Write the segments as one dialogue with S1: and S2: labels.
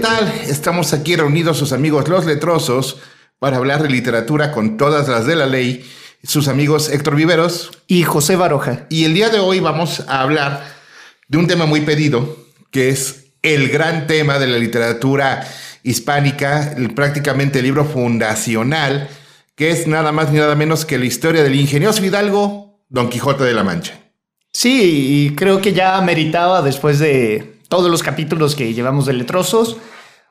S1: tal? Estamos aquí reunidos sus amigos los letrosos para hablar de literatura con todas las de la ley. Sus amigos Héctor Viveros
S2: y José Baroja.
S1: Y el día de hoy vamos a hablar de un tema muy pedido, que es el gran tema de la literatura hispánica, prácticamente el libro fundacional, que es nada más ni nada menos que la historia del ingenioso hidalgo Don Quijote de la Mancha.
S2: Sí, y creo que ya meritaba después de todos los capítulos que llevamos de Letrosos.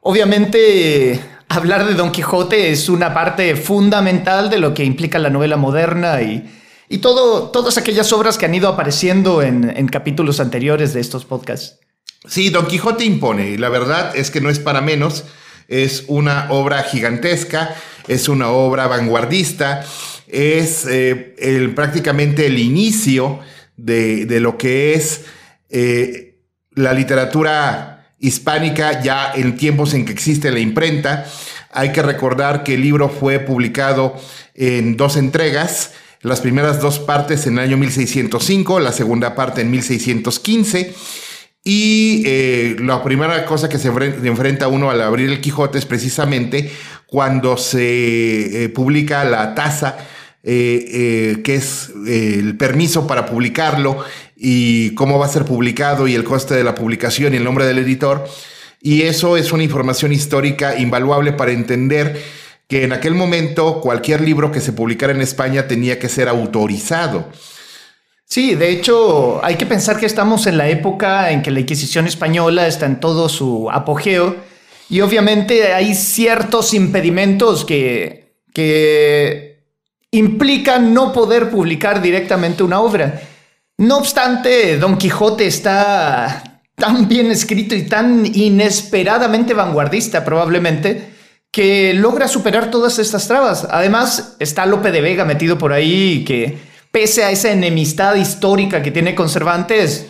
S2: Obviamente, hablar de Don Quijote es una parte fundamental de lo que implica la novela moderna y, y todo, todas aquellas obras que han ido apareciendo en, en capítulos anteriores de estos podcasts.
S1: Sí, Don Quijote impone, y la verdad es que no es para menos. Es una obra gigantesca, es una obra vanguardista, es eh, el, prácticamente el inicio de, de lo que es eh, la literatura hispánica ya en tiempos en que existe la imprenta. Hay que recordar que el libro fue publicado en dos entregas, las primeras dos partes en el año 1605, la segunda parte en 1615. Y eh, la primera cosa que se enfrenta uno al abrir el Quijote es precisamente cuando se eh, publica la tasa, eh, que es el permiso para publicarlo y cómo va a ser publicado y el coste de la publicación y el nombre del editor. Y eso es una información histórica invaluable para entender que en aquel momento cualquier libro que se publicara en España tenía que ser autorizado.
S2: Sí, de hecho hay que pensar que estamos en la época en que la Inquisición española está en todo su apogeo y obviamente hay ciertos impedimentos que, que implican no poder publicar directamente una obra. No obstante, Don Quijote está tan bien escrito y tan inesperadamente vanguardista probablemente que logra superar todas estas trabas. Además, está Lope de Vega metido por ahí que, pese a esa enemistad histórica que tiene con Cervantes,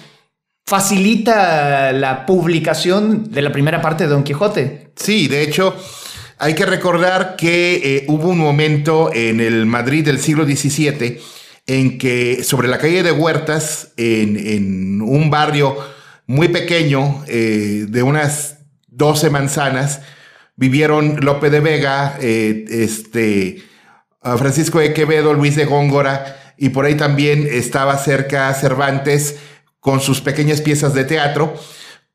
S2: facilita la publicación de la primera parte de Don Quijote.
S1: Sí, de hecho, hay que recordar que eh, hubo un momento en el Madrid del siglo XVII en que sobre la calle de Huertas, en, un barrio muy pequeño, eh, de unas 12 manzanas, vivieron Lope de Vega, eh, este, Francisco de Quevedo, Luis de Góngora, y por ahí también estaba cerca Cervantes con sus pequeñas piezas de teatro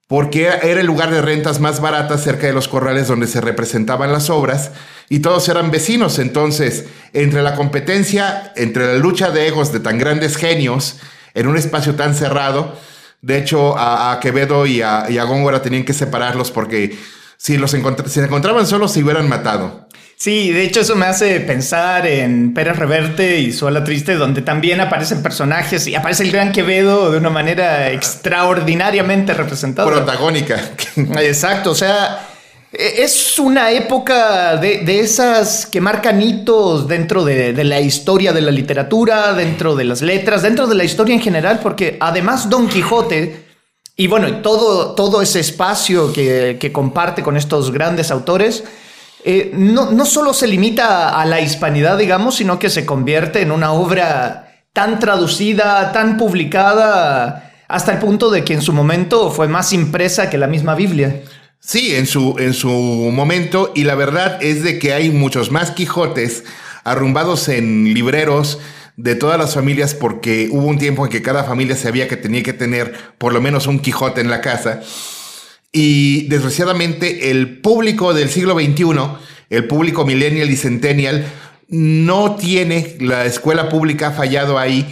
S1: porque era el lugar de rentas más baratas cerca de los corrales donde se representaban las obras y todos eran vecinos. Entonces, entre la competencia, entre la lucha de egos de tan grandes genios en un espacio tan cerrado, de hecho, a, Quevedo y a, Góngora tenían que separarlos porque si los se encontraban solos se hubieran matado.
S2: Sí, de hecho eso me hace pensar en Pérez Reverte y Su Triste, donde también aparecen personajes y aparece el gran Quevedo de una manera extraordinariamente representada.
S1: Protagónica.
S2: Exacto, o sea, e, es una época de, esas que marcan hitos dentro de, la historia de la literatura, dentro de las letras, dentro de la historia en general, porque además Don Quijote, y bueno, todo, todo ese espacio que, que comparte con estos grandes autores, eh, no, no solo se limita a la hispanidad, digamos, sino que se convierte en una obra tan traducida, tan publicada, hasta el punto de que en su momento fue más impresa que la misma Biblia.
S1: Sí, en su, en su momento, y la verdad es de que hay muchos más Quijotes arrumbados en libreros de todas las familias porque hubo un tiempo en que cada familia sabía que tenía que tener por lo menos un Quijote en la casa. Y desgraciadamente el público del siglo XXI, el público millennial y centennial, no tiene, la escuela pública ha fallado ahí,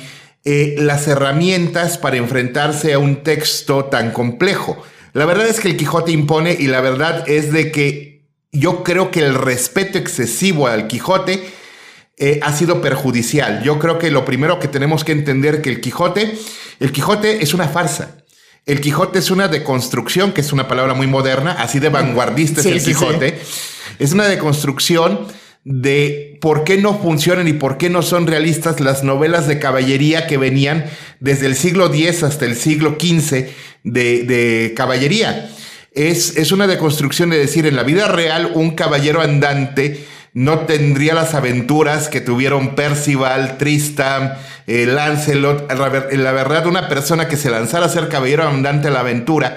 S1: eh, las herramientas para enfrentarse a un texto tan complejo. La verdad es que el Quijote impone y la verdad es de que yo creo que el respeto excesivo al Quijote eh, ha sido perjudicial. Yo creo que lo primero que tenemos que entender que el Quijote, el Quijote es una farsa. El Quijote es una deconstrucción, que es una palabra muy moderna, así de vanguardista es el Quijote. Es una deconstrucción de por qué no funcionan y por qué no son realistas las novelas de caballería que venían desde el siglo X hasta el siglo XV de, caballería. Es, es una deconstrucción de decir, en la vida real, un caballero andante no tendría las aventuras que tuvieron Percival, Tristan, eh, Lancelot. La verdad, una persona que se lanzara a ser caballero andante a la aventura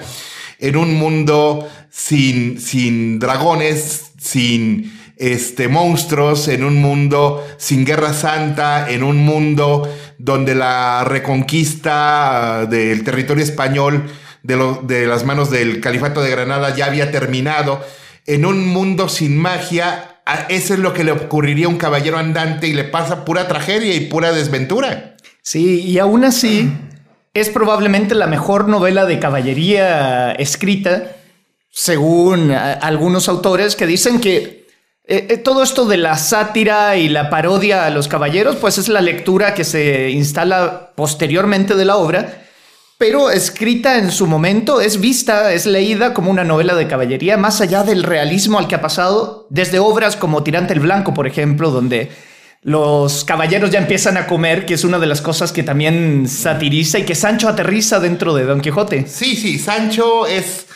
S1: en un mundo sin, sin dragones, sin este, monstruos, en un mundo sin guerra santa, en un mundo donde la reconquista del territorio español de, de las manos del califato de Granada ya había terminado, en un mundo sin magia, eso es lo que le ocurriría a un caballero andante y le pasa pura tragedia y pura desventura.
S2: Sí, y aún así es probablemente la mejor novela de caballería escrita, según algunos autores que dicen que eh, eh, todo esto de la sátira y la parodia a los caballeros, pues es la lectura que se instala posteriormente de la obra, pero escrita en su momento, es vista, es leída como una novela de caballería, más allá del realismo al que ha pasado, desde obras como Tirante el Blanco, por ejemplo, donde los caballeros ya empiezan a comer, que es una de las cosas que también satiriza y que Sancho aterriza dentro de Don Quijote.
S1: Sí, sí, Sancho es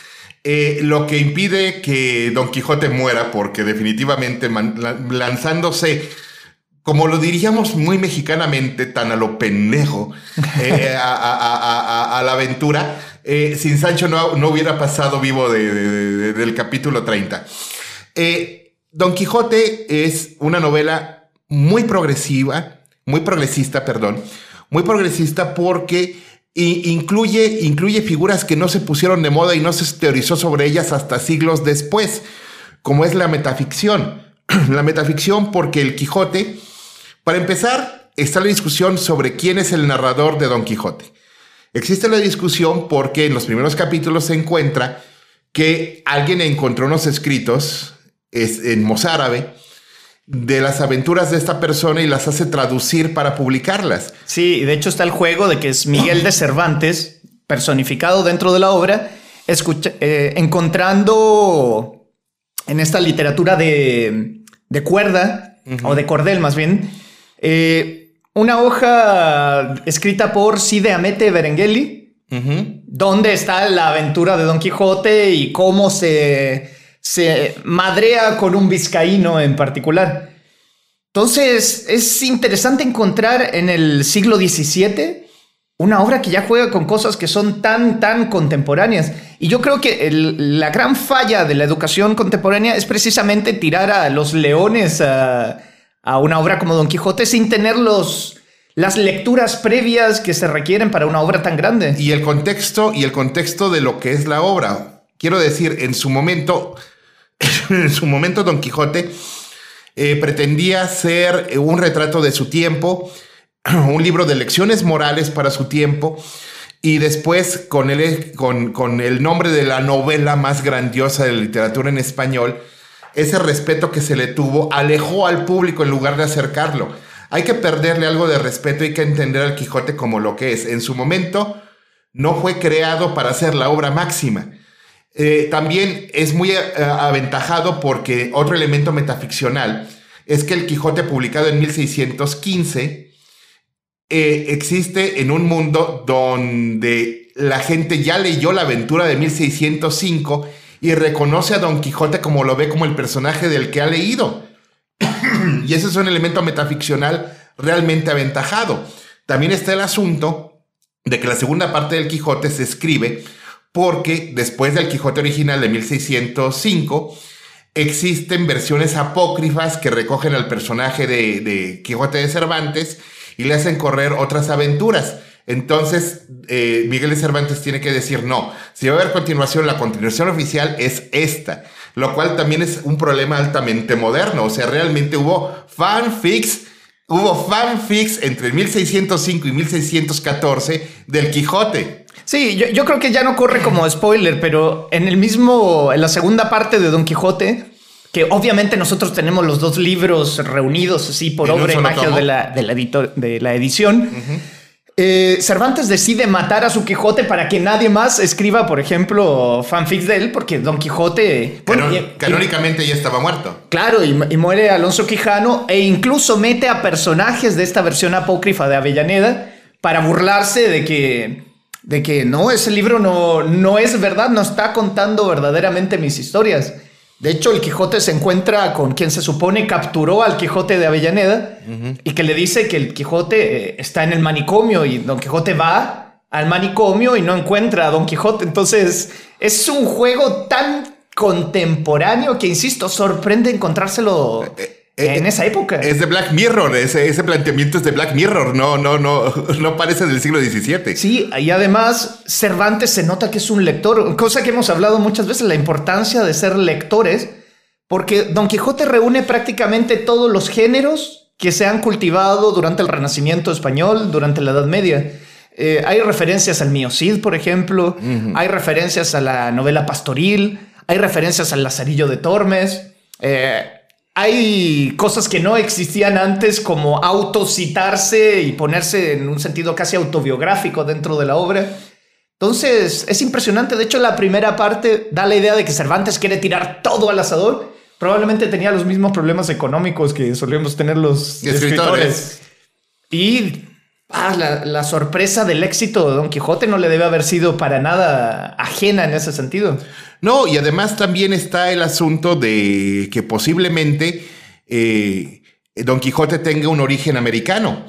S1: eh, lo que impide que Don Quijote muera, porque definitivamente lanzándose, como lo diríamos muy mexicanamente, tan a lo pendejo, eh, a, la aventura, eh, sin Sancho no, no, hubiera pasado vivo del capítulo 30. Don Quijote es una novela muy progresiva, muy progresista, perdón, muy progresista porque incluye, incluye figuras que no se pusieron de moda y no se teorizó sobre ellas hasta siglos después, como es la metaficción. la metaficción porque el Quijote, para empezar, está la discusión sobre quién es el narrador de Don Quijote. Existe la discusión porque en los primeros capítulos se encuentra que alguien encontró unos escritos en mozárabe de las aventuras de esta persona y las hace traducir para publicarlas.
S2: Sí, de hecho está el juego de que es Miguel de Cervantes, personificado dentro de la obra, eh, encontrando en esta literatura de, cuerda, o de cordel más bien, eh, una hoja escrita por Cide Amete Berengeli, donde está la aventura de Don Quijote y cómo se se madrea con un vizcaíno en particular. Entonces, es interesante encontrar en el siglo XVII una obra que ya juega con cosas que son tan, tan contemporáneas. Y yo creo que la gran falla de la educación contemporánea es precisamente tirar a los leones a, una obra como Don Quijote sin tener los, las lecturas previas que se requieren para una obra tan grande.
S1: Y el contexto, y el contexto de lo que es la obra. Quiero decir, en su momento, en su momento Don Quijote eh, pretendía ser un retrato de su tiempo, un libro de lecciones morales para su tiempo, y después con el, con, con el nombre de la novela más grandiosa de la literatura en español, ese respeto que se le tuvo alejó al público en lugar de acercarlo. Hay que perderle algo de respeto, hay que entender al Quijote como lo que es. En su momento no fue creado para ser la obra máxima eh, también es muy eh, aventajado porque otro elemento metaficcional es que el Quijote publicado en 1615 eh, existe en un mundo donde la gente ya leyó la aventura de 1605 y reconoce a Don Quijote como lo ve como el personaje del que ha leído. y ese es un elemento metaficcional realmente aventajado. También está el asunto de que la segunda parte del Quijote se escribe porque después del Quijote original de 1605, existen versiones apócrifas que recogen al personaje de, Quijote de Cervantes y le hacen correr otras aventuras. Entonces, eh, Miguel de Cervantes tiene que decir, no, si va a haber continuación, la continuación oficial es esta, lo cual también es un problema altamente moderno, o sea, realmente hubo fanfics, hubo fanfics entre 1605 y 1614 del Quijote.
S2: Sí, yo, creo que ya no corre como spoiler, pero en el mismo, en la segunda parte de Don Quijote, que obviamente nosotros tenemos los dos libros reunidos así por obra y magia de la, de la, edición. Eh, Cervantes decide matar a su Quijote para que nadie más escriba, por ejemplo, fanfics de él, porque Don Quijote.
S1: canónicamente ya estaba muerto.
S2: Claro, y, y, muere Alonso Quijano, e incluso mete a personajes de esta versión apócrifa de Avellaneda para burlarse de que de que no, ese libro no, no es verdad, no está contando verdaderamente mis historias. De hecho, el Quijote se encuentra con quien se supone capturó al Quijote de Avellaneda y que le dice que el Quijote eh, está en el manicomio y Don Quijote va al manicomio y no encuentra a Don Quijote. Entonces, es un juego tan contemporáneo que, insisto, sorprende encontrárselo. Eh, eh, en esa época.
S1: Es de Black Mirror, ese, ese, planteamiento es de Black Mirror, no, no, no, no parece del siglo XVII.
S2: Sí, y además Cervantes se nota que es un lector, cosa que hemos hablado muchas veces, la importancia de ser lectores, porque Don Quijote reúne prácticamente todos los géneros que se han cultivado durante el Renacimiento español, durante la Edad Media. Eh, hay referencias al Mío Cid, por ejemplo, hay referencias a la novela pastoril, hay referencias al Lazarillo de Tormes. Eh, hay cosas que no existían antes como autocitarse y ponerse en un sentido casi autobiográfico dentro de la obra. Entonces, es impresionante. De hecho, la primera parte da la idea de que Cervantes quiere tirar todo al asador. Probablemente tenía los mismos problemas económicos que solíamos tener los escritores. Y ah, la, la, sorpresa del éxito de Don Quijote no le debe haber sido para nada ajena en ese sentido.
S1: No, y además también está el asunto de que posiblemente eh, Don Quijote tenga un origen americano,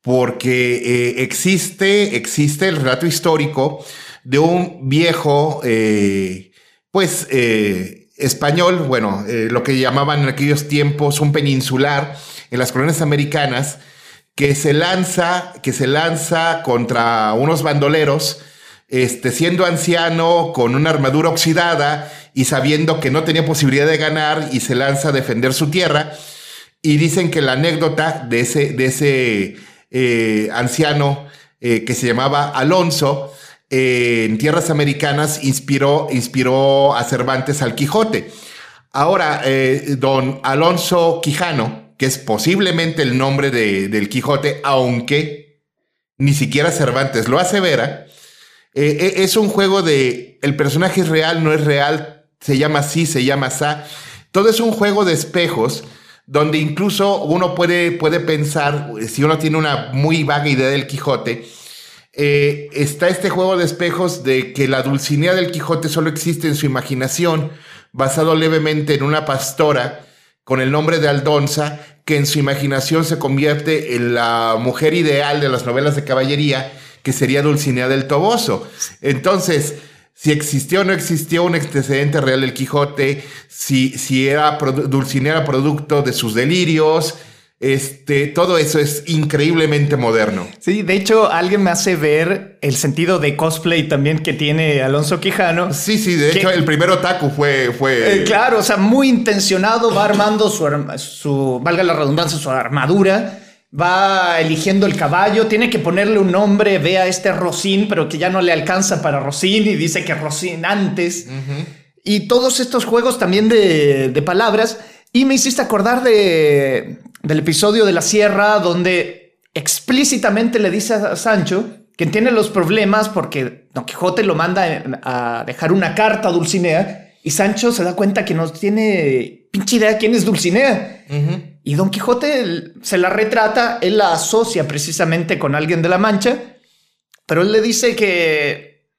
S1: porque eh, existe, existe el relato histórico de un viejo, eh, pues, español, bueno, lo que llamaban en aquellos tiempos un peninsular en las colonias americanas, que se lanza, que se lanza contra unos bandoleros, este, siendo anciano, con una armadura oxidada y sabiendo que no tenía posibilidad de ganar y se lanza a defender su tierra. Y dicen que la anécdota de ese, de ese eh, anciano eh, que se llamaba Alonso eh, en tierras americanas inspiró, inspiró a Cervantes al Quijote. Ahora, don Alonso Quijano, que es posiblemente el nombre de, del Quijote, aunque ni siquiera Cervantes lo asevera, eh, eh, es un juego de el personaje es real, no es real, se llama así, se llama sa. Todo es un juego de espejos donde incluso uno puede, puede pensar, si uno tiene una muy vaga idea del Quijote, eh, está este juego de espejos de que la Dulcinea del Quijote solo existe en su imaginación, basado levemente en una pastora con el nombre de Aldonza, que en su imaginación se convierte en la mujer ideal de las novelas de caballería que sería Dulcinea del Toboso. Entonces, si existió o no existió un antecedente real del Quijote, si, si era Dulcinea era producto de sus delirios, este, todo eso es increíblemente moderno.
S2: Sí, de hecho, alguien me hace ver el sentido de cosplay también que tiene Alonso Quijano.
S1: Sí, sí, de hecho, el primer otaku fue. fue...
S2: Eh, claro, o sea, muy intencionado, va armando su, su, valga la redundancia, su armadura va eligiendo el caballo, tiene que ponerle un nombre, ve a este Rosín, pero que ya no le alcanza para Rosín y dice que Rosín antes. Y todos estos juegos también de, de, palabras. Y me hiciste acordar de, del episodio de la sierra donde explícitamente le dice a Sancho que tiene los problemas porque Don Quijote lo manda a dejar una carta a Dulcinea y Sancho se da cuenta que no tiene pinche idea quién es Dulcinea. Y Don Quijote se la retrata, él la asocia precisamente con alguien de la Mancha, pero él le dice que,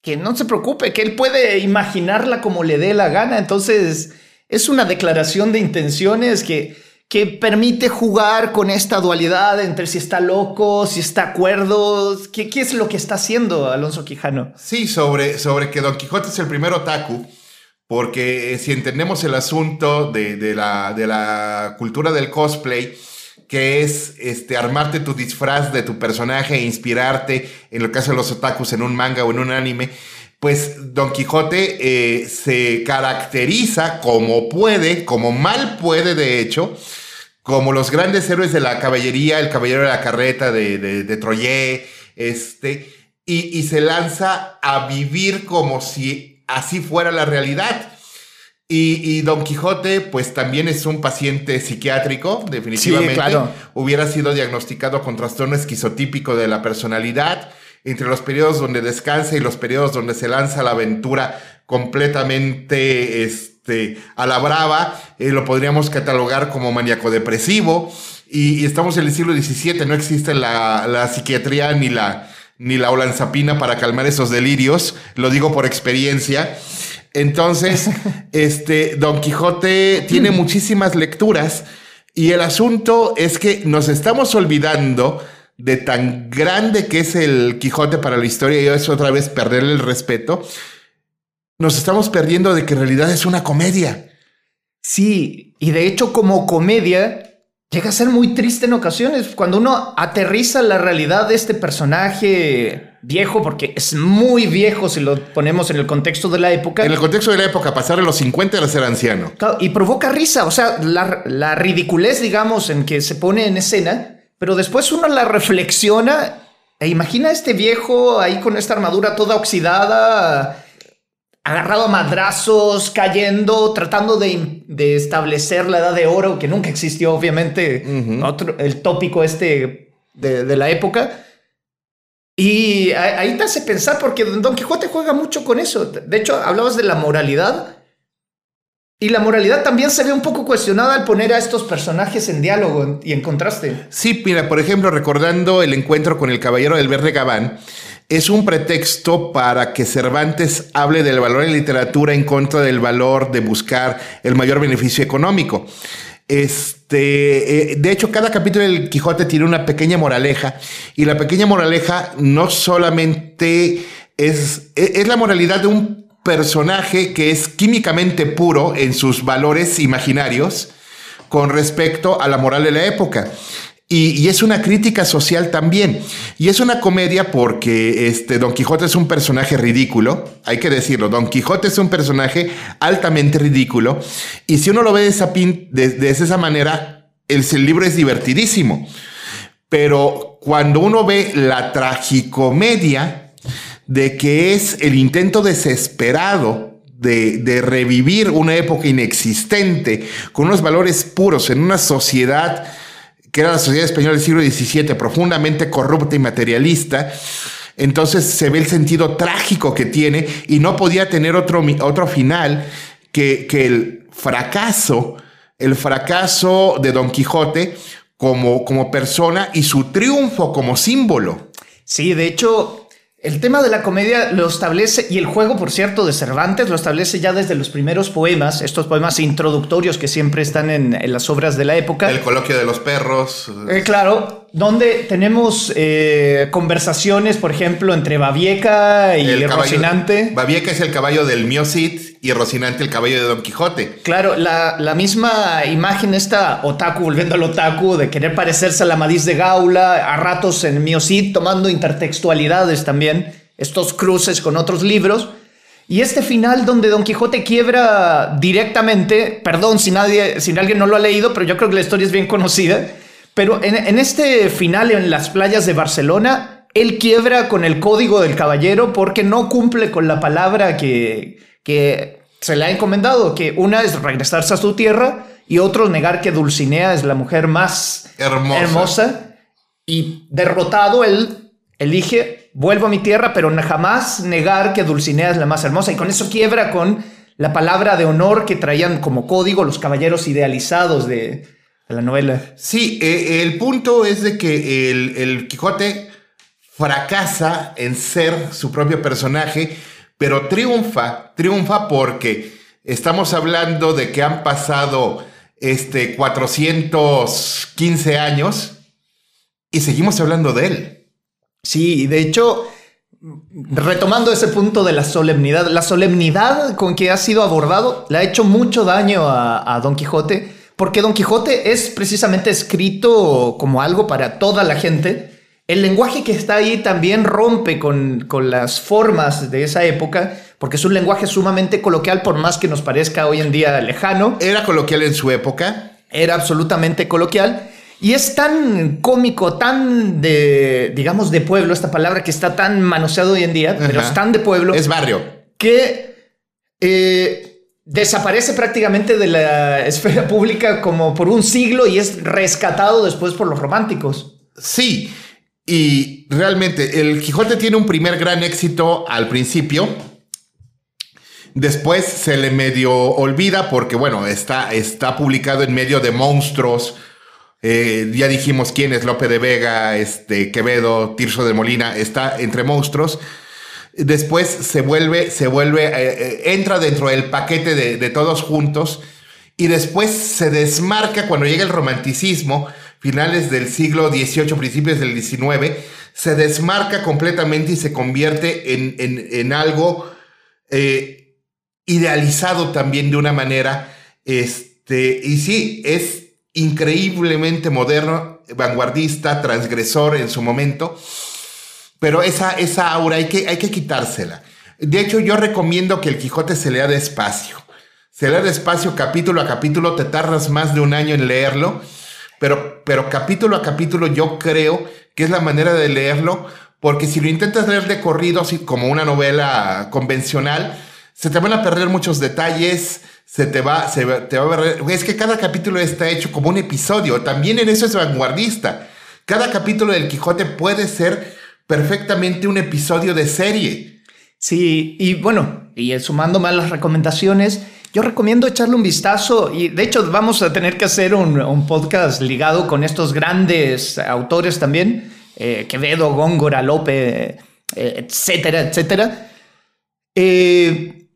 S2: que no se preocupe, que él puede imaginarla como le dé la gana. Entonces, es una declaración de intenciones que, que permite jugar con esta dualidad entre si está loco, si está acuerdo, qué, qué es lo que está haciendo Alonso Quijano.
S1: Sí, sobre, sobre que Don Quijote es el primer otaku porque si entendemos el asunto de, la, cultura del cosplay, que es este, armarte tu disfraz de tu personaje e inspirarte, en lo caso de los otakus, en un manga o en un anime, pues Don Quijote eh, se caracteriza como puede, como mal puede de hecho, como los grandes héroes de la caballería, el caballero de la carreta de, de, Troyé, este, y se lanza a vivir como si así fuera la realidad. Y, Don Quijote, pues también es un paciente psiquiátrico, definitivamente. Hubiera sido diagnosticado con trastorno esquizotípico de la personalidad. Entre los periodos donde descansa y los periodos donde se lanza la aventura completamente este, a la brava, eh, lo podríamos catalogar como maníaco depresivo. Y, estamos en el siglo XVII, no existe la, la psiquiatría ni la, ni la olanzapina para calmar esos delirios, lo digo por experiencia. Entonces, este, Don Quijote tiene muchísimas lecturas y el asunto es que nos estamos olvidando de tan grande que es el Quijote para la historia y es otra vez perderle el respeto, nos estamos perdiendo de que en realidad es una comedia.
S2: Sí, y de hecho como comedia llega a ser muy triste en ocasiones cuando uno aterriza la realidad de este personaje viejo, porque es muy viejo si lo ponemos en el contexto de la época.
S1: En el contexto de la época, pasar a los 50 era ser anciano.
S2: y provoca risa, o sea, la, la ridiculez, digamos, en que se pone en escena, pero después uno la reflexiona e imagina a este viejo ahí con esta armadura toda oxidada agarrado a madrazos, cayendo, tratando de, establecer la edad de oro, que nunca existió, obviamente, el tópico este de, la época. Y ahí te hace pensar, porque Don Quijote juega mucho con eso. De hecho, hablabas de la moralidad. Y la moralidad también se ve un poco cuestionada al poner a estos personajes en diálogo y en contraste.
S1: Sí, mira, por ejemplo, recordando el encuentro con el Caballero del Verde Gabán, es un pretexto para que Cervantes hable del valor en literatura en contra del valor de buscar el mayor beneficio económico. Este, eh, de hecho, cada capítulo del Quijote tiene una pequeña moraleja y la pequeña moraleja no solamente es, e, es la moralidad de un personaje que es químicamente puro en sus valores imaginarios con respecto a la moral de la época. Y, es una crítica social también. Y es una comedia porque este, Don Quijote es un personaje ridículo, hay que decirlo, Don Quijote es un personaje altamente ridículo. Y si uno lo ve de esa, de, esa manera, el, el libro es divertidísimo. Pero cuando uno ve la tragicomedia de que es el intento desesperado de, de, revivir una época inexistente con unos valores puros en una sociedad que era la sociedad española del siglo XVII, profundamente corrupta y materialista, entonces se ve el sentido trágico que tiene y no podía tener otro, otro final que, que el fracaso, el fracaso de Don Quijote como, como persona y su triunfo como símbolo.
S2: Sí, de hecho, el tema de la comedia lo establece, y el juego, por cierto, de Cervantes lo establece ya desde los primeros poemas, estos poemas introductorios que siempre están en, las obras de la época.
S1: El coloquio de los perros.
S2: Eh, claro, donde tenemos eh, conversaciones, por ejemplo, entre Babieca y Rocinante.
S1: Babieca es el caballo del Mio y Rocinante el caballo de Don Quijote.
S2: Claro, la, la, misma imagen esta otaku, volviendo al otaku, de querer parecerse a la Madis de Gaula, a ratos en Mio tomando intertextualidades también, estos cruces con otros libros. Y este final donde Don Quijote quiebra directamente, perdón si, nadie, si alguien no lo ha leído, pero yo creo que la historia es bien conocida pero en, este final en las playas de Barcelona, él quiebra con el código del caballero porque no cumple con la palabra que, que se le ha encomendado, que una es regresarse a su tierra y otro negar que Dulcinea es la mujer más hermosa. hermosa. Y derrotado, él elige, vuelvo a mi tierra, pero jamás negar que Dulcinea es la más hermosa. Y con eso quiebra con la palabra de honor que traían como código los caballeros idealizados de, la novela.
S1: Sí, eh, el punto es de que el, Quijote fracasa en ser su propio personaje, pero triunfa, triunfa porque estamos hablando de que han pasado este 415 años y seguimos hablando de él.
S2: Sí, de hecho, retomando ese punto de la solemnidad, la solemnidad con que ha sido abordado le ha hecho mucho daño a Don Quijote porque Don Quijote es precisamente escrito como algo para toda la gente. El lenguaje que está ahí también rompe con, con las formas de esa época, porque es un lenguaje sumamente coloquial, por más que nos parezca hoy en día lejano.
S1: ¿Era coloquial en su época?
S2: Era absolutamente coloquial. Y es tan cómico, tan de, digamos, de pueblo, esta palabra que está tan manoseado hoy en día, pero es tan de pueblo.
S1: Es barrio.
S2: Que eh, desaparece prácticamente de la esfera pública como por un siglo y es rescatado después por los románticos.
S1: Sí, y realmente el Quijote tiene un primer gran éxito al principio. Después se le medio olvida porque, bueno, está, está publicado en medio de monstruos. Eh, ya dijimos quién es Lope de Vega, este, Quevedo, Tirso de Molina, está entre monstruos después se vuelve, se vuelve, eh, eh, entra dentro del paquete de, todos juntos y después se desmarca cuando llega el romanticismo, finales del siglo XVIII, principios del XIX, se desmarca completamente y se convierte en, algo eh, idealizado también de una manera, este, y sí, es increíblemente moderno, vanguardista, transgresor en su momento, pero esa, esa aura hay que, hay que quitársela. De hecho, yo recomiendo que el Quijote se lea despacio. Se lea despacio, capítulo a capítulo, te tardas más de un año en leerlo, pero, pero capítulo a capítulo yo creo que es la manera de leerlo, porque si lo intentas leer de corrido, así como una novela convencional, se te van a perder muchos detalles, se te va, se te va a ver. Es que cada capítulo está hecho como un episodio. También en eso es vanguardista. Cada capítulo del Quijote puede ser perfectamente un episodio de serie.
S2: Sí, y bueno, y sumando más las recomendaciones, yo recomiendo echarle un vistazo y de hecho vamos a tener que hacer un, podcast ligado con estos grandes autores también, eh, Quevedo, Góngora, Lope, eh, etcétera, etcétera. Eh,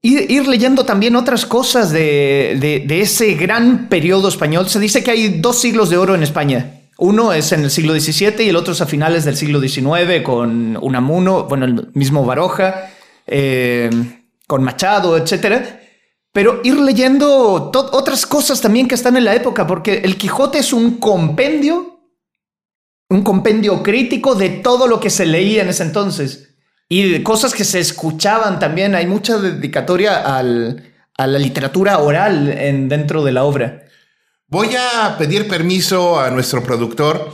S2: ir, leyendo también otras cosas de, de, ese gran periodo español. Se dice que hay dos siglos de oro en España. Uno es en el siglo XVII y el otro es a finales del siglo XIX con Unamuno, bueno, el mismo Baroja, con Machado, etcétera pero ir leyendo otras cosas también que están en la época, porque el Quijote es un compendio, un compendio crítico de todo lo que se leía en ese entonces y de cosas que se escuchaban también. Hay mucha dedicatoria a la literatura oral en, dentro de la obra.
S1: Voy a pedir permiso a nuestro productor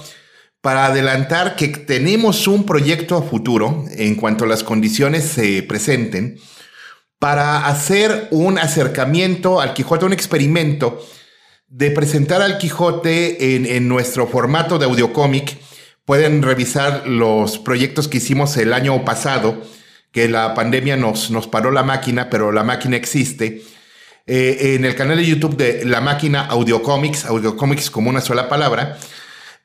S1: para adelantar que tenemos un proyecto a futuro en cuanto las condiciones se presenten para hacer un acercamiento al Quijote, un experimento de presentar al Quijote en, nuestro formato de audiocómic. Pueden revisar los proyectos que hicimos el año pasado, que la pandemia nos, nos paró la máquina, pero la máquina existe. Eh, en el canal de YouTube de La Máquina Audiocomics, Audiocomics como una sola palabra,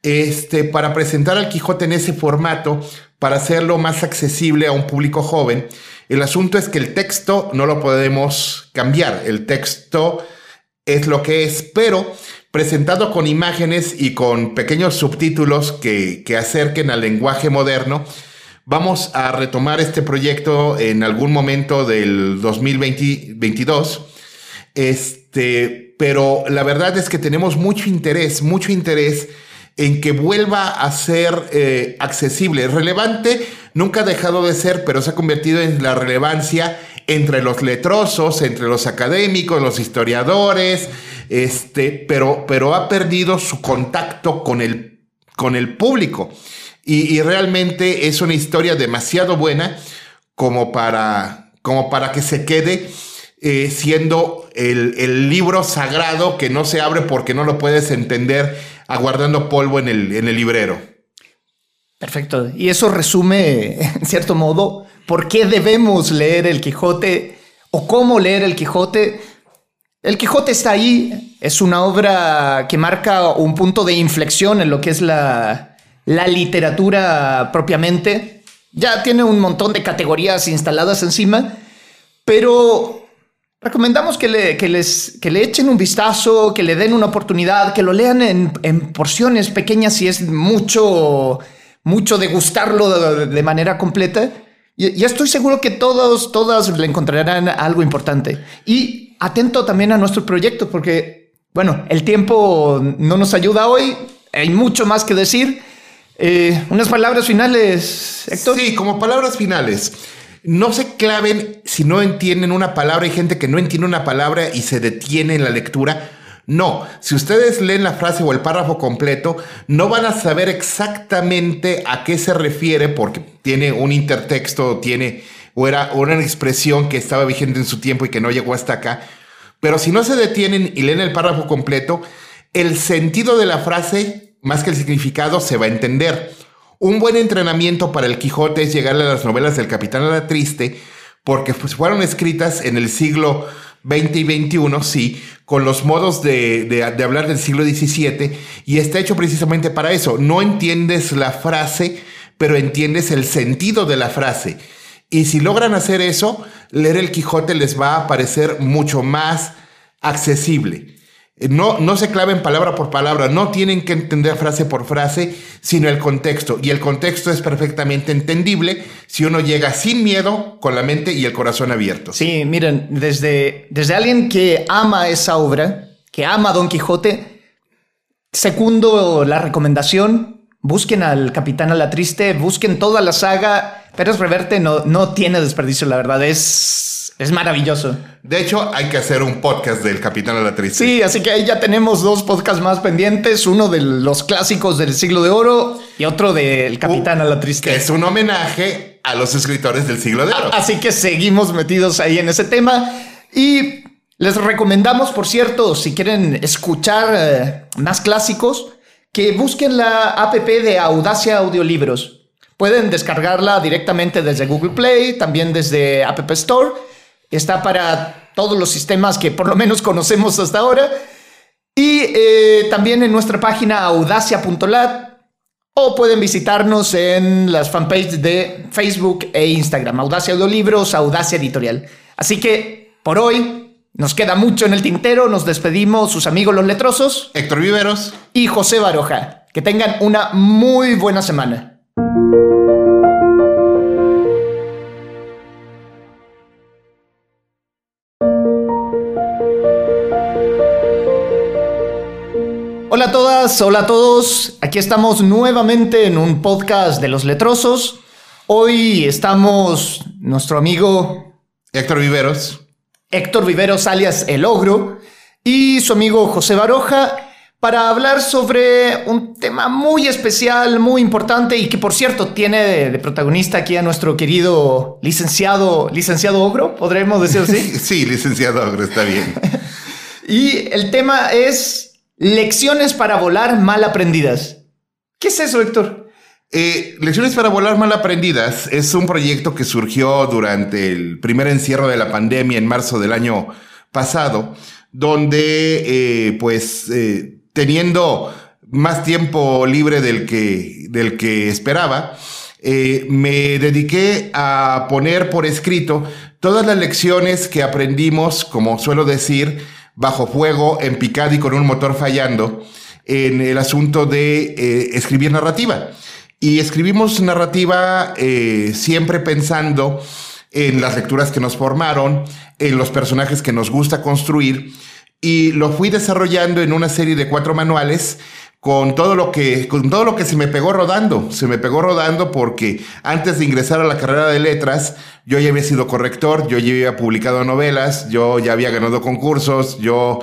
S1: este, para presentar al Quijote en ese formato, para hacerlo más accesible a un público joven el asunto es que el texto no lo podemos cambiar. El texto es lo que es, pero presentado con imágenes y con pequeños subtítulos que, acerquen al lenguaje moderno, vamos a retomar este proyecto en algún momento del 2022. Este, pero la verdad es que tenemos mucho interés, mucho interés en que vuelva a ser eh, accesible, relevante nunca ha dejado de ser, pero se ha convertido en la relevancia entre los letrosos, entre los académicos, los historiadores, este, pero, pero ha perdido su contacto con el, con el público. Y, realmente es una historia demasiado buena como para, como para que se quede eh, siendo el, libro sagrado que no se abre porque no lo puedes entender aguardando polvo en el, en el librero.
S2: Perfecto. Y eso resume, en cierto modo, por qué debemos leer el Quijote o cómo leer el Quijote. El Quijote está ahí, es una obra que marca un punto de inflexión en lo que es la, literatura propiamente. Ya tiene un montón de categorías instaladas encima, pero recomendamos que le, les, que le echen un vistazo, que le den una oportunidad, que lo lean en, en porciones pequeñas si es mucho mucho de gustarlo de, manera completa. Y, estoy seguro que todos, todas le encontrarán algo importante. Y atento también a nuestro proyecto, porque, bueno, el tiempo no nos ayuda hoy, hay mucho más que decir. Eh, unas palabras finales, Héctor.
S1: Sí, como palabras finales. No se claven si no entienden una palabra. Hay gente que no entiende una palabra y se detiene en la lectura no, si ustedes leen la frase o el párrafo completo, no van a saber exactamente a qué se refiere porque tiene un intertexto, tiene o era una expresión que estaba vigente en su tiempo y que no llegó hasta acá. Pero si no se detienen y leen el párrafo completo, el sentido de la frase, más que el significado, se va a entender. Un buen entrenamiento para el Quijote es llegar a las novelas del Capitán a la Triste, porque pues, fueron escritas en el siglo 20 y 21, sí, con los modos de, hablar del siglo XVII, y está hecho precisamente para eso. No entiendes la frase, pero entiendes el sentido de la frase. Y si logran hacer eso, leer el Quijote les va a parecer mucho más accesible. No, no se claven palabra por palabra, no tienen que entender frase por frase, sino el contexto. Y el contexto es perfectamente entendible si uno llega sin miedo, con la mente y el corazón abiertos.
S2: Sí, miren, desde, desde alguien que ama esa obra, que ama Don Quijote, segundo la recomendación, busquen al Capitán a la Triste, busquen toda la saga. Pérez Reverte no, no tiene desperdicio, la verdad, es es maravilloso.
S1: De hecho, hay que hacer un podcast del Capitán a la Triste.
S2: Sí, así que ahí ya tenemos dos podcasts más pendientes, uno de los clásicos del siglo de oro y otro del Capitán a la Triste.
S1: Que es un homenaje a los escritores del siglo de oro.
S2: Así que seguimos metidos ahí en ese tema y les recomendamos, por cierto, si quieren escuchar eh, más clásicos, que busquen la app de Audacia Audiolibros. Pueden descargarla directamente desde Google Play, también desde App Store Está para todos los sistemas que por lo menos conocemos hasta ahora. Y eh, también en nuestra página audacia.lat o pueden visitarnos en las fanpages de Facebook e Instagram, Audacia Audiolibros, Audacia Editorial. Así que por hoy nos queda mucho en el tintero, nos despedimos sus amigos los letrosos,
S1: Héctor Viveros
S2: y José Baroja. Que tengan una muy buena semana. Hola a todas, hola a todos. Aquí estamos nuevamente en un podcast de los letrosos. Hoy estamos nuestro amigo
S1: Héctor Viveros.
S2: Héctor Viveros alias El Ogro y su amigo José Baroja para hablar sobre un tema muy especial, muy importante y que por cierto tiene de, protagonista aquí a nuestro querido licenciado, licenciado Ogro, podremos decir así.
S1: sí, licenciado Ogro, está bien.
S2: y el tema es Lecciones para volar mal aprendidas. ¿Qué es eso, Héctor?
S1: Eh, Lecciones para volar mal aprendidas es un proyecto que surgió durante el primer encierro de la pandemia en marzo del año pasado, donde eh, pues eh, teniendo más tiempo libre del que, del que esperaba, me dediqué a poner por escrito todas las lecciones que aprendimos, como suelo decir, bajo fuego, en picado y con un motor fallando en el asunto de eh, escribir narrativa. Y escribimos narrativa eh, siempre pensando en las lecturas que nos formaron, en los personajes que nos gusta construir, y lo fui desarrollando en una serie de cuatro manuales con todo lo que con todo lo que se me pegó rodando, se me pegó rodando porque antes de ingresar a la carrera de letras, yo ya había sido corrector, yo ya había publicado novelas, yo ya había ganado concursos, yo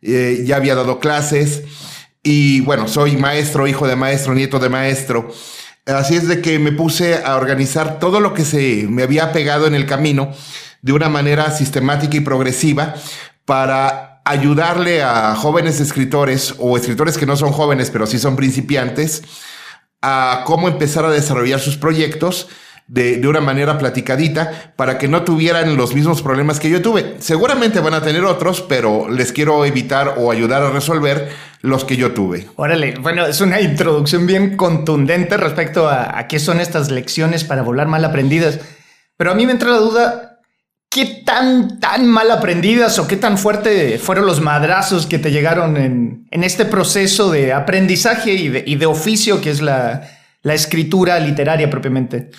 S1: eh, ya había dado clases y bueno, soy maestro, hijo de maestro, nieto de maestro. Así es de que me puse a organizar todo lo que se me había pegado en el camino de una manera sistemática y progresiva para ayudarle a jóvenes escritores o escritores que no son jóvenes, pero sí son principiantes, a cómo empezar a desarrollar sus proyectos de, de, una manera platicadita para que no tuvieran los mismos problemas que yo tuve. Seguramente van a tener otros, pero les quiero evitar o ayudar a resolver los que yo tuve.
S2: Órale, bueno, es una introducción bien contundente respecto a, a qué son estas lecciones para volar mal aprendidas. Pero a mí me entra la duda, ¿Qué tan, tan mal aprendidas o qué tan fuerte fueron los madrazos que te llegaron en, este proceso de aprendizaje y de, oficio que es la, escritura literaria propiamente?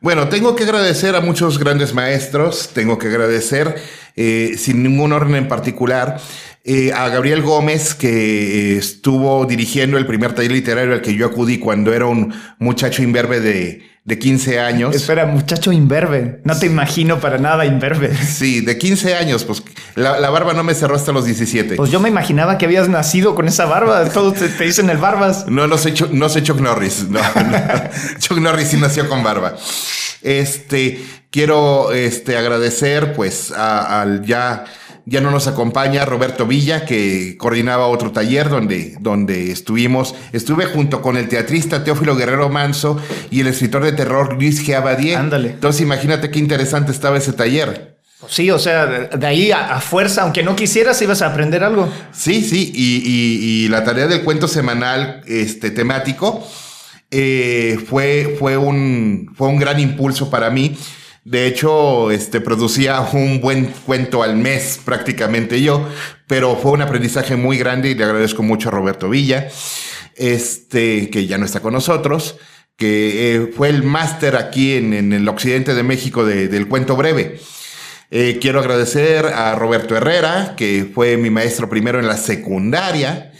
S1: Bueno, tengo que agradecer a muchos grandes maestros, tengo que agradecer, eh, sin ningún orden en particular, eh, a Gabriel Gómez, que estuvo dirigiendo el primer taller literario al que yo acudí cuando era un muchacho imberbe de, de 15 años.
S2: Espera, muchacho imberbe. No te imagino para nada imberbe.
S1: Sí, de 15 años, pues la, barba no me cerró hasta los 17.
S2: Pues yo me imaginaba que habías nacido con esa barba. Todos te, dicen el barbas.
S1: No, no soy, no soy Chuck Norris. No, Chuck Norris sí nació con barba. Este, quiero este, agradecer pues al ya ya no nos acompaña Roberto Villa, que coordinaba otro taller donde, donde estuvimos. Estuve junto con el teatrista Teófilo Guerrero Manso y el escritor de terror Luis G. Abadie.
S2: Ándale.
S1: Entonces imagínate qué interesante estaba ese taller.
S2: Sí, o sea, de ahí a, fuerza, aunque no quisieras, ibas a aprender algo.
S1: Sí, sí, y, la tarea del cuento semanal este, temático eh, fue, fue, un, fue un gran impulso para mí De hecho, este, producía un buen cuento al mes prácticamente yo, pero fue un aprendizaje muy grande y le agradezco mucho a Roberto Villa, este, que ya no está con nosotros, que eh, fue el máster aquí en, el occidente de México del cuento breve. Eh, quiero agradecer a Roberto Herrera, que fue mi maestro primero en la secundaria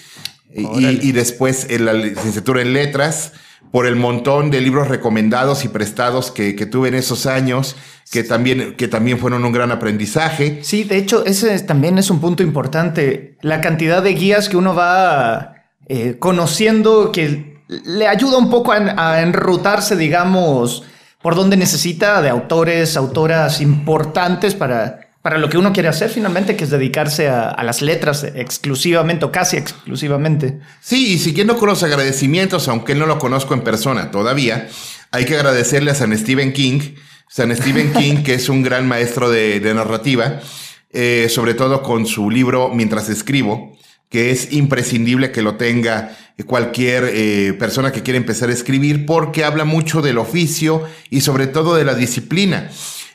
S1: y, después en la licenciatura en letras por el montón de libros recomendados y prestados que, tuve en esos años, que también, que también fueron un gran aprendizaje.
S2: Sí, de hecho, ese también es un punto importante. La cantidad de guías que uno va eh, conociendo que le ayuda un poco a, enrutarse, digamos, por donde necesita de autores, autoras importantes para para lo que uno quiere hacer finalmente, que es dedicarse a, las letras exclusivamente o casi exclusivamente.
S1: Sí, y siguiendo con los agradecimientos, aunque no lo conozco en persona todavía, hay que agradecerle a San Stephen King, San Stephen King, que es un gran maestro de, narrativa, eh, sobre todo con su libro Mientras escribo, que es imprescindible que lo tenga cualquier eh, persona que quiera empezar a escribir, porque habla mucho del oficio y sobre todo de la disciplina.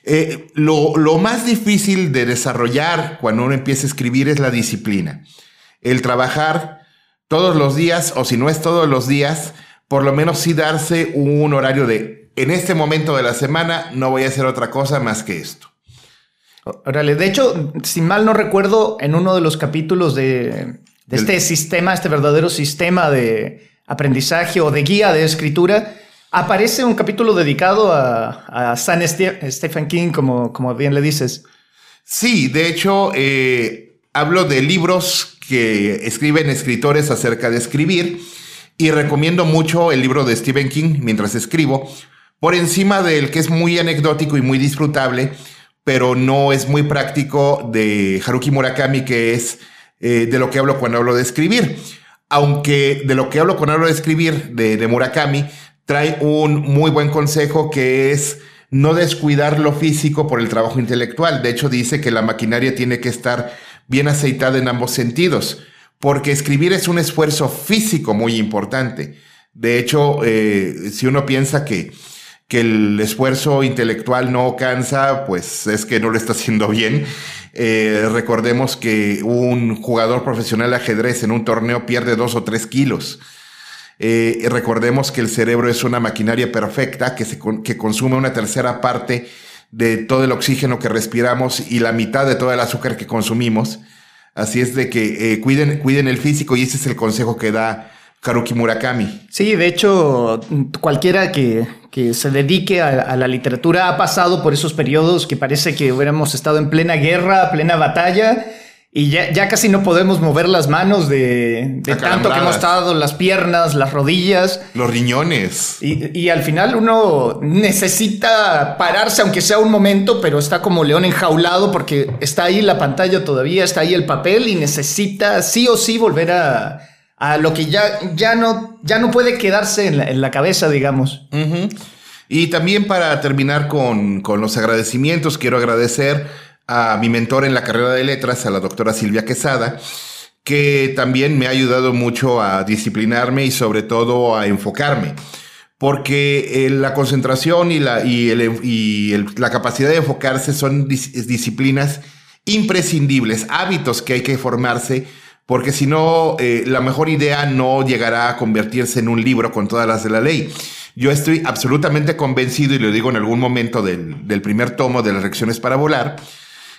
S1: Eh, lo, más difícil de desarrollar cuando uno empieza a escribir es la disciplina. El trabajar todos los días, o si no es todos los días, por lo menos sí darse un horario de, en este momento de la semana no voy a hacer otra cosa más que esto.
S2: Órale, de hecho, si mal no recuerdo, en uno de los capítulos de, este sistema, este verdadero sistema de aprendizaje o de guía de escritura, Aparece un capítulo dedicado a, San Stephen King, como, como bien le dices.
S1: Sí, de hecho, eh, hablo de libros que escriben escritores acerca de escribir y recomiendo mucho el libro de Stephen King mientras escribo, por encima del que es muy anecdótico y muy disfrutable, pero no es muy práctico de Haruki Murakami, que es eh, de lo que hablo cuando hablo de escribir. Aunque de lo que hablo cuando hablo de escribir de, de Murakami, trae un muy buen consejo que es no descuidar lo físico por el trabajo intelectual. De hecho, dice que la maquinaria tiene que estar bien aceitada en ambos sentidos, porque escribir es un esfuerzo físico muy importante. De hecho, eh, si uno piensa que, que el esfuerzo intelectual no cansa, pues es que no lo está haciendo bien. Eh, recordemos que un jugador profesional de ajedrez en un torneo pierde dos o tres kilos. Eh, recordemos que el cerebro es una maquinaria perfecta que, se, que consume una tercera parte de todo el oxígeno que respiramos y la mitad de todo el azúcar que consumimos. Así es de que eh, cuiden, cuiden el físico y ese es el consejo que da Haruki Murakami.
S2: Sí, de hecho, cualquiera que, que se dedique a, a, la literatura ha pasado por esos periodos que parece que hubiéramos estado en plena guerra, plena batalla y ya, casi no podemos mover las manos de, tanto que hemos estado, las piernas, las rodillas.
S1: Los riñones.
S2: Y, al final uno necesita pararse, aunque sea un momento, pero está como león enjaulado porque está ahí la pantalla todavía, está ahí el papel y necesita sí o sí volver a, lo que ya, ya, no, ya no puede quedarse en la, cabeza, digamos.
S1: Y también para terminar con, con los agradecimientos, quiero agradecer a mi mentor en la carrera de letras, a la doctora Silvia Quesada, que también me ha ayudado mucho a disciplinarme y sobre todo a enfocarme. Porque eh, la concentración y, la, y, la capacidad de enfocarse son disciplinas imprescindibles, hábitos que hay que formarse, porque si no, eh, la mejor idea no llegará a convertirse en un libro con todas las de la ley. Yo estoy absolutamente convencido, y lo digo en algún momento del, del primer tomo de las lecciones para volar,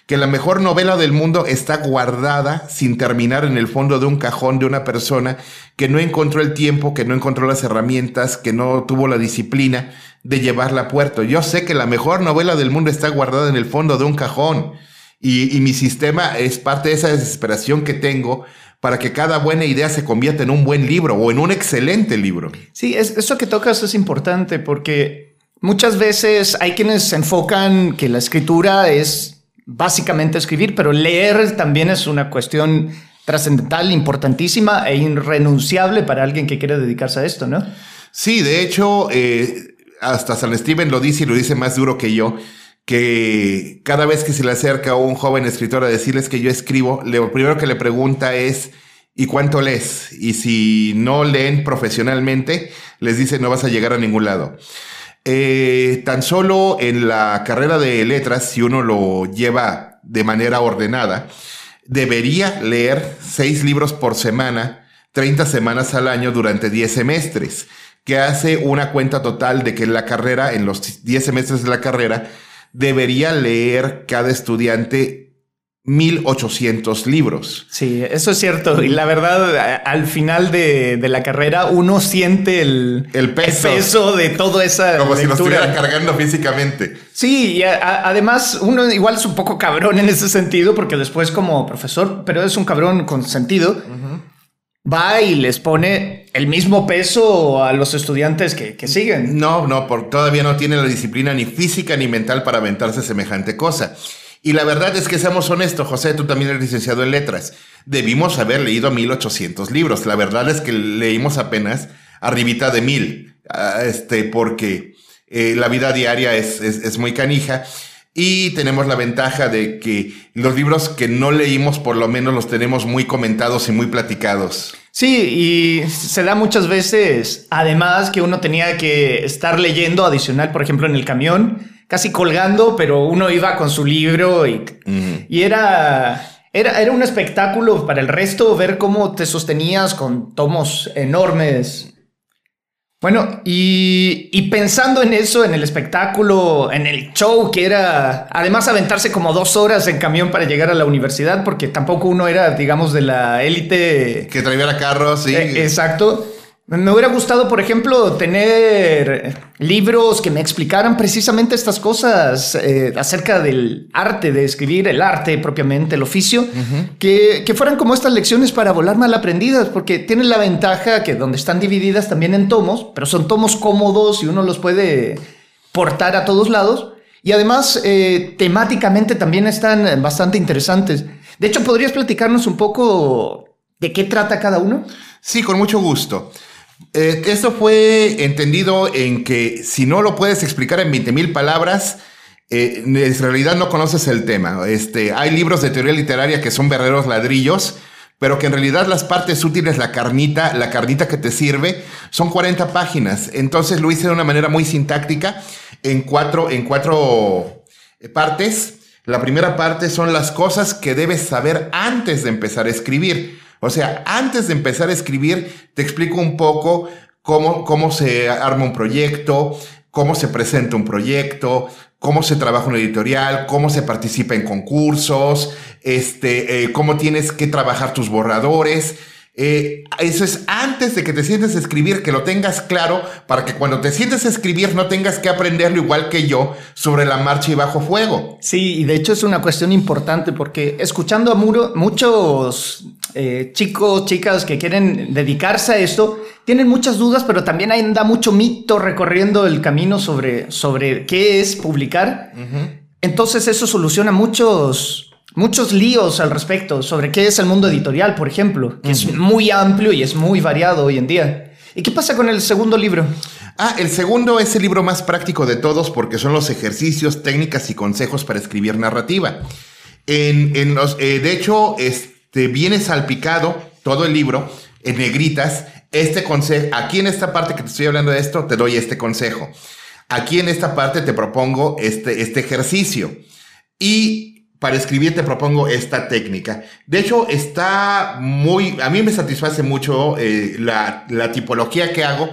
S1: que la mejor novela del mundo está guardada sin terminar en el fondo de un cajón de una persona que no encontró el tiempo, que no encontró las herramientas, que no tuvo la disciplina de llevarla a puerto. Yo sé que la mejor novela del mundo está guardada en el fondo de un cajón y, mi sistema es parte de esa desesperación que tengo para que cada buena idea se convierta en un buen libro o en un excelente libro.
S2: Sí, eso que tocas es importante porque muchas veces hay quienes enfocan que la escritura es básicamente escribir, pero leer también es una cuestión trascendental, importantísima e irrenunciable para alguien que quiere dedicarse a esto, ¿no?
S1: Sí, de hecho, eh, hasta San Steven lo dice y lo dice más duro que yo, que cada vez que se le acerca a un joven escritor a decirles que yo escribo, lo primero que le pregunta es, ¿y cuánto lees? Y si no leen profesionalmente, les dice, no vas a llegar a ningún lado. Eh, tan solo en la carrera de letras, si uno lo lleva de manera ordenada, debería leer seis libros por semana, 30 semanas al año durante 10 semestres, que hace una cuenta total de que en la carrera, en los 10 semestres de la carrera, debería leer cada estudiante 1800 libros.
S2: Sí, eso es cierto. Y la verdad, al final de, la carrera, uno siente el,
S1: el, peso.
S2: de toda esa.
S1: Como si lo estuviera cargando físicamente.
S2: Sí, y además, uno igual es un poco cabrón en ese sentido, porque después, como profesor, pero es un cabrón con sentido, va y les pone el mismo peso a los estudiantes que, que siguen.
S1: No, no, porque todavía no tiene la disciplina ni física ni mental para aventarse semejante cosa. Y la verdad es que seamos honestos, José, tú también eres licenciado en letras. Debimos haber leído 1800 libros. La verdad es que leímos apenas arribita de mil, ah, este, porque eh, la vida diaria es, es, muy canija. Y tenemos la ventaja de que los libros que no leímos, por lo menos los tenemos muy comentados y muy platicados.
S2: Sí, y se da muchas veces, además que uno tenía que estar leyendo adicional, por ejemplo, en el camión casi colgando, pero uno iba con su libro y, y era, era, era un espectáculo para el resto ver cómo te sostenías con tomos enormes. Bueno, y, y, pensando en eso, en el espectáculo, en el show, que era además aventarse como dos horas en camión para llegar a la universidad, porque tampoco uno era, digamos, de la élite.
S1: Que traía carros, sí.
S2: Eh, exacto. Me hubiera gustado, por ejemplo, tener libros que me explicaran precisamente estas cosas eh, acerca del arte de escribir, el arte propiamente, el oficio, que, fueran como estas lecciones para volar mal aprendidas, porque tienen la ventaja que donde están divididas también en tomos, pero son tomos cómodos y uno los puede portar a todos lados. Y además, eh, temáticamente también están bastante interesantes. De hecho, ¿podrías platicarnos un poco de qué trata cada uno?
S1: Sí, con mucho gusto. Eh, esto fue entendido en que si no lo puedes explicar en 20 mil palabras, eh, en realidad no conoces el tema. Este, hay libros de teoría literaria que son verdaderos ladrillos, pero que en realidad las partes útiles, la carnita, la carnita que te sirve, son 40 páginas. Entonces lo hice de una manera muy sintáctica en cuatro, en cuatro eh, partes. La primera parte son las cosas que debes saber antes de empezar a escribir. O sea, antes de empezar a escribir, te explico un poco cómo, cómo se arma un proyecto, cómo se presenta un proyecto, cómo se trabaja un editorial, cómo se participa en concursos, este, eh, cómo tienes que trabajar tus borradores. Eh, eso es antes de que te sientes a escribir, que lo tengas claro, para que cuando te sientes a escribir no tengas que aprenderlo igual que yo sobre la marcha y bajo fuego.
S2: Sí, y de hecho es una cuestión importante porque escuchando a Muro, muchos eh, chicos, chicas que quieren dedicarse a esto, tienen muchas dudas, pero también anda mucho mito recorriendo el camino sobre, sobre qué es publicar. Entonces eso soluciona muchos muchos líos al respecto sobre qué es el mundo editorial, por ejemplo, que es muy amplio y es muy variado hoy en día. ¿Y qué pasa con el segundo libro?
S1: Ah, el segundo es el libro más práctico de todos porque son los ejercicios, técnicas y consejos para escribir narrativa. En, los, eh, de hecho, este, viene salpicado todo el libro en negritas. Este consejo, aquí en esta parte que te estoy hablando de esto, te doy este consejo. Aquí en esta parte te propongo este, este ejercicio. Y para escribir te propongo esta técnica. De hecho, está muy, a mí me satisface mucho eh, la, tipología que hago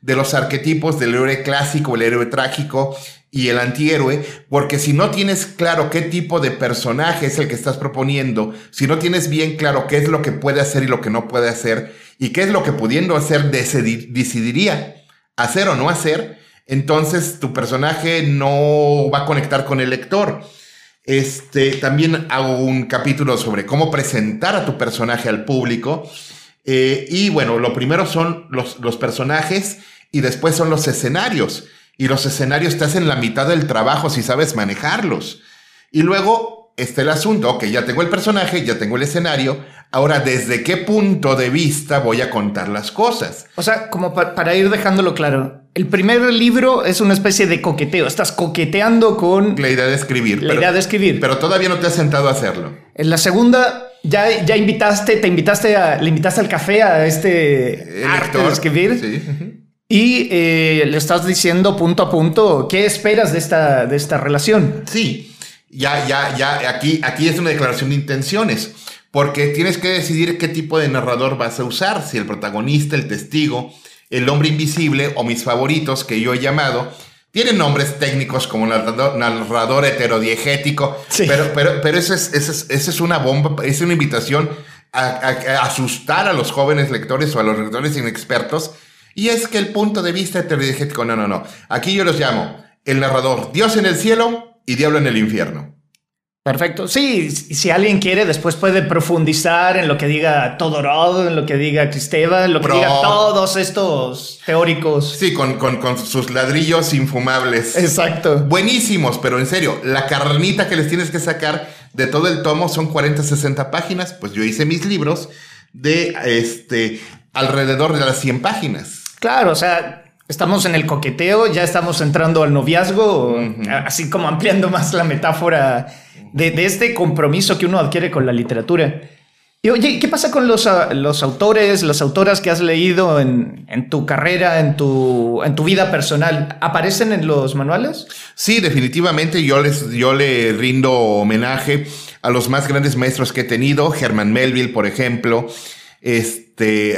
S1: de los arquetipos del héroe clásico, el héroe trágico y el antihéroe, porque si no tienes claro qué tipo de personaje es el que estás proponiendo, si no tienes bien claro qué es lo que puede hacer y lo que no puede hacer, y qué es lo que pudiendo hacer decidiría hacer o no hacer, entonces tu personaje no va a conectar con el lector. Este, también hago un capítulo sobre cómo presentar a tu personaje al público. Eh, y bueno, lo primero son los, los personajes y después son los escenarios. Y los escenarios te hacen la mitad del trabajo si sabes manejarlos. Y luego está el asunto, ok, ya tengo el personaje, ya tengo el escenario, ahora desde qué punto de vista voy a contar las cosas.
S2: O sea, como para ir dejándolo claro, el primer libro es una especie de coqueteo. Estás coqueteando con...
S1: La idea de escribir.
S2: La idea de escribir.
S1: Pero todavía no te has sentado a hacerlo.
S2: En la segunda, ya, ya invitaste, te invitaste a, le invitaste al café a este actor de escribir. Sí. Y eh, le estás diciendo punto a punto qué esperas de esta, de esta relación.
S1: Sí, ya, ya, ya, aquí, aquí es una declaración de intenciones, porque tienes que decidir qué tipo de narrador vas a usar, si el protagonista, el testigo, el hombre invisible o mis favoritos que yo he llamado. Tienen nombres técnicos como narrador, narrador heterodiegético, pero, pero, pero eso, es, eso, es, una bomba, es una invitación a, a, asustar a los jóvenes lectores o a los lectores inexpertos y es que el punto de vista heterodiegético, no, no, no. Aquí yo los llamo el narrador, Dios en el cielo y diablo en el infierno.
S2: Perfecto. Sí, si alguien quiere, después puede profundizar en lo que diga Todorov, en lo que diga Cristeva, en lo que diga todos estos teóricos.
S1: Sí, con, con, con, sus ladrillos infumables.
S2: Exacto.
S1: Buenísimos, pero en serio, la carnita que les tienes que sacar de todo el tomo son 40, 60 páginas. Pues yo hice mis libros de este alrededor de las 100 páginas.
S2: Claro, o sea, estamos en el coqueteo, ya estamos entrando al noviazgo, así como ampliando más la metáfora de, este compromiso que uno adquiere con la literatura. Y oye, ¿qué pasa con los, ah, los autores, las autoras que has leído en, tu carrera, en tu, en tu vida personal? ¿Aparecen en los manuales?
S1: Sí, definitivamente yo, les, yo le rindo homenaje a los más grandes maestros que he tenido, Herman Melville, por ejemplo, este,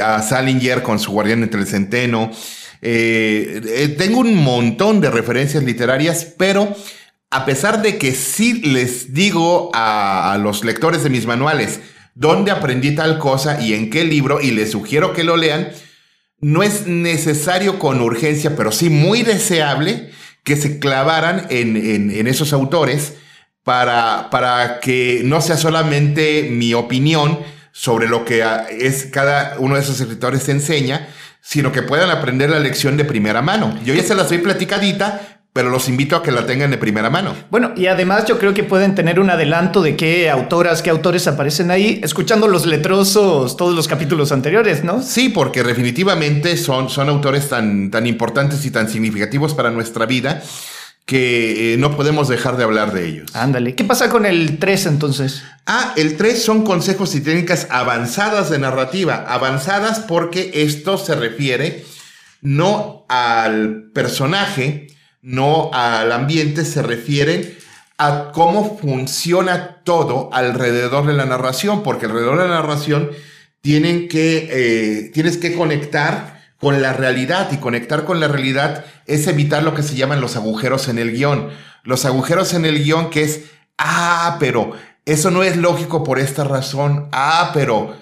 S1: a Salinger con su Guardián entre el Centeno. Eh, eh, tengo un montón de referencias literarias, pero a pesar de que sí les digo a, los lectores de mis manuales dónde aprendí tal cosa y en qué libro, y les sugiero que lo lean, no es necesario con urgencia, pero sí muy deseable que se clavaran en, esos autores para, para que no sea solamente mi opinión, sobre lo que es cada uno de esos escritores enseña, sino que puedan aprender la lección de primera mano. Yo ya se las doy platicadita, pero los invito a que la tengan de primera mano.
S2: Bueno, y además yo creo que pueden tener un adelanto de qué autoras, qué autores aparecen ahí, escuchando los letrosos todos los capítulos anteriores, ¿no?
S1: Sí, porque definitivamente son, son autores tan, tan importantes y tan significativos para nuestra vida que eh, no podemos dejar de hablar de ellos.
S2: Ándale. ¿Qué pasa con el 3 entonces?
S1: Ah, el 3 son consejos y técnicas avanzadas de narrativa. Avanzadas porque esto se refiere no al personaje, no al ambiente, se refieren a cómo funciona todo alrededor de la narración, porque alrededor de la narración tienen que, eh, tienes que conectar con la realidad y conectar con la realidad es evitar lo que se llaman los agujeros en el guion. Los agujeros en el guion que es, ah, pero eso no es lógico por esta razón. Ah, pero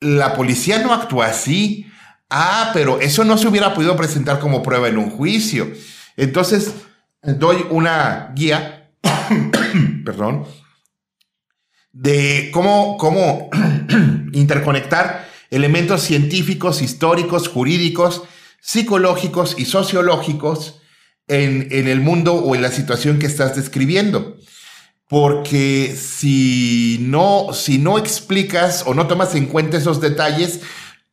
S1: la policía no actúa así. Ah, pero eso no se hubiera podido presentar como prueba en un juicio. Entonces, doy una guía, perdón, de cómo, cómo interconectar elementos científicos, históricos, jurídicos, psicológicos y sociológicos en, el mundo o en la situación que estás describiendo. Porque si no, si no explicas o no tomas en cuenta esos detalles,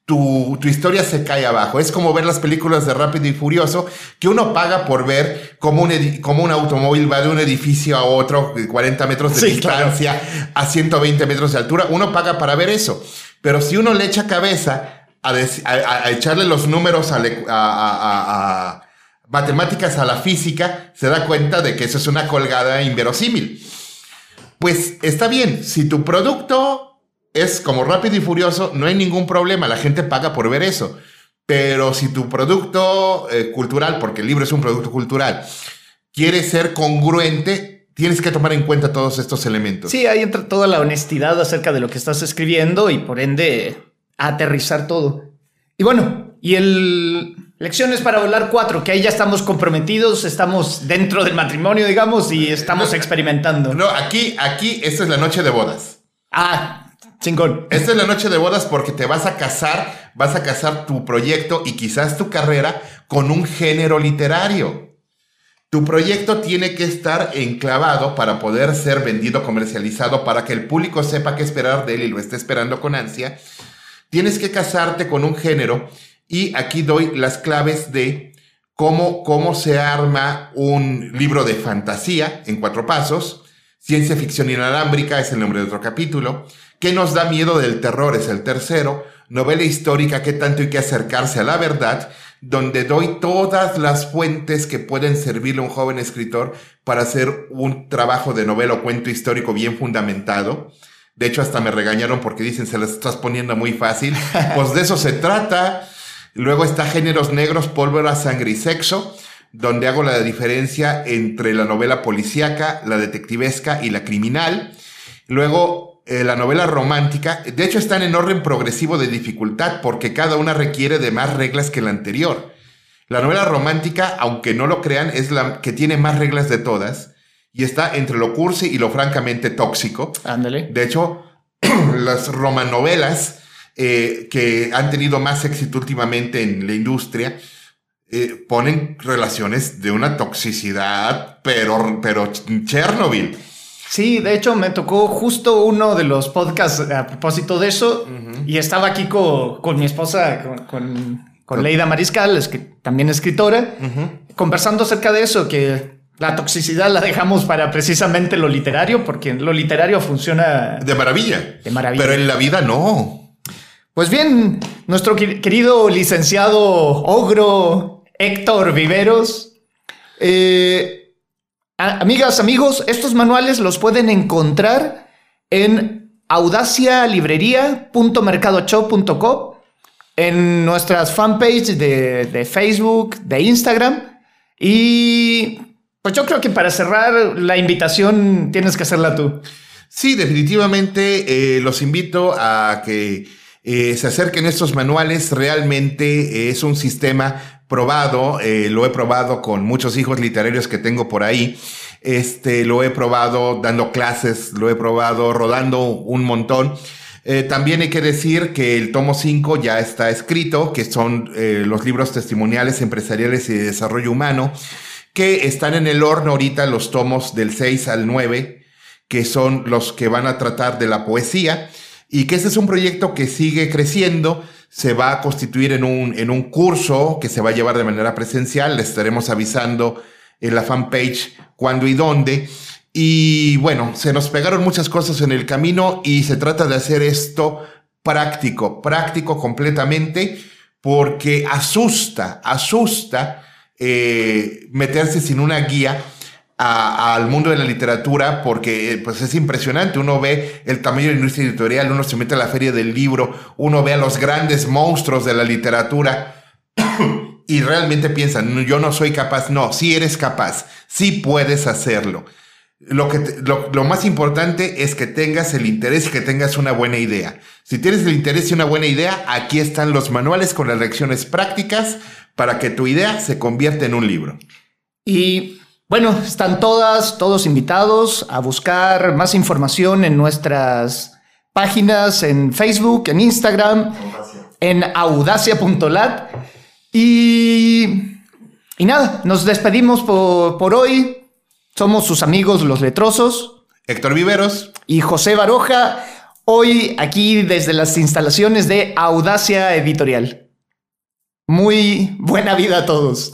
S1: tu, historia se cae abajo. Es como ver las películas de Rápido y Furioso, que uno paga por ver cómo un, un automóvil va de un edificio a otro, 40 metros de distancia, a 120 metros de altura. Uno paga para ver eso. Pero si uno le echa cabeza a, echarle los números a, matemáticas a la física, se da cuenta de que eso es una colgada inverosímil. Pues está bien, si tu producto es como rápido y furioso, no hay ningún problema, la gente paga por ver eso. Pero si tu producto eh, cultural, porque el libro es un producto cultural, quiere ser congruente, tienes que tomar en cuenta todos estos elementos.
S2: Sí, ahí entra toda la honestidad acerca de lo que estás escribiendo y por ende aterrizar todo. Y bueno, y el Lecciones para volar 4, que ahí ya estamos comprometidos, estamos dentro del matrimonio, digamos, y estamos experimentando.
S1: No, aquí, aquí, esta es la noche de bodas.
S2: Ah, chingón.
S1: Esta es la noche de bodas porque te vas a casar, vas a casar tu proyecto y quizás tu carrera con un género literario. Tu proyecto tiene que estar enclavado para poder ser vendido, comercializado, para que el público sepa qué esperar de él y lo esté esperando con ansia. Tienes que casarte con un género y aquí doy las claves de cómo, cómo se arma un libro de fantasía en cuatro pasos. Ciencia ficción inalámbrica es el nombre de otro capítulo. ¿Qué nos da miedo del terror? Es el tercero. Novela histórica, ¿qué tanto hay que acercarse a la verdad? Donde doy todas las fuentes que pueden servirle a un joven escritor para hacer un trabajo de novela o cuento histórico bien fundamentado. De hecho, hasta me regañaron porque dicen, se las estás poniendo muy fácil. Pues de eso se trata. Luego está Géneros Negros, Pólvora, Sangre y Sexo, donde hago la diferencia entre la novela policíaca, la detectivesca y la criminal. Luego, eh, la novela romántica. De hecho, están en orden progresivo de dificultad porque cada una requiere de más reglas que la anterior. La novela romántica, aunque no lo crean, es la que tiene más reglas de todas y está entre lo cursi y lo francamente tóxico.
S2: Ándale.
S1: De hecho, las romanovelas eh, que han tenido más éxito últimamente en la industria eh, ponen relaciones de una toxicidad, pero, pero Chernobyl.
S2: Sí, de hecho me tocó justo uno de los podcasts a propósito de eso y estaba aquí con, con mi esposa, con, con, con Leida Mariscal, es que también escritora, conversando acerca de eso, que la toxicidad la dejamos para precisamente lo literario, porque lo literario funciona
S1: De maravilla.
S2: de maravilla.
S1: Pero en la vida no.
S2: Pues bien, nuestro querido licenciado ogro Héctor Viveros. eh, amigas, amigos, estos manuales los pueden encontrar en audacialibrería.mercadoshop.com, en nuestras fanpages de, de Facebook, de Instagram. Y pues yo creo que para cerrar la invitación tienes que hacerla tú.
S1: Sí, definitivamente eh, los invito a que eh, se acerquen estos manuales. Realmente eh, es un sistema probado. eh, lo he probado con muchos hijos literarios que tengo por ahí. Este, lo he probado dando clases, lo he probado rodando un montón. Eh, también hay que decir que el tomo 5 ya está escrito, que son eh, los libros testimoniales empresariales y de desarrollo humano, que están en el horno ahorita los tomos del 6 al 9 que son los que van a tratar de la poesía, y que este es un proyecto que sigue creciendo, se va a constituir en un, en un curso que se va a llevar de manera presencial, le estaremos avisando en la fanpage cuándo y dónde. Y bueno, se nos pegaron muchas cosas en el camino y se trata de hacer esto práctico, práctico completamente, porque asusta, asusta eh, meterse sin una guía al mundo de la literatura porque eh, pues es impresionante. Uno ve el tamaño de la industria editorial, uno se mete a la feria del libro, uno ve a los grandes monstruos de la literatura y realmente piensan, "No, yo no soy capaz. No, sí eres capaz, sí puedes hacerlo. Lo, que te- lo, lo más importante es que tengas el interés y que tengas una buena idea. Si tienes el interés y una buena idea, aquí están los manuales con las lecciones prácticas para que tu idea se convierta en un libro.
S2: Y bueno, están todas, todos invitados a buscar más información en nuestras páginas, en Facebook, en Instagram, en audacia.lat. Y, y nada, nos despedimos por, por hoy. Somos sus amigos los letrosos
S1: Héctor Viveros,
S2: y José Baroja, hoy aquí desde las instalaciones de Audacia Editorial. Muy buena vida a todos.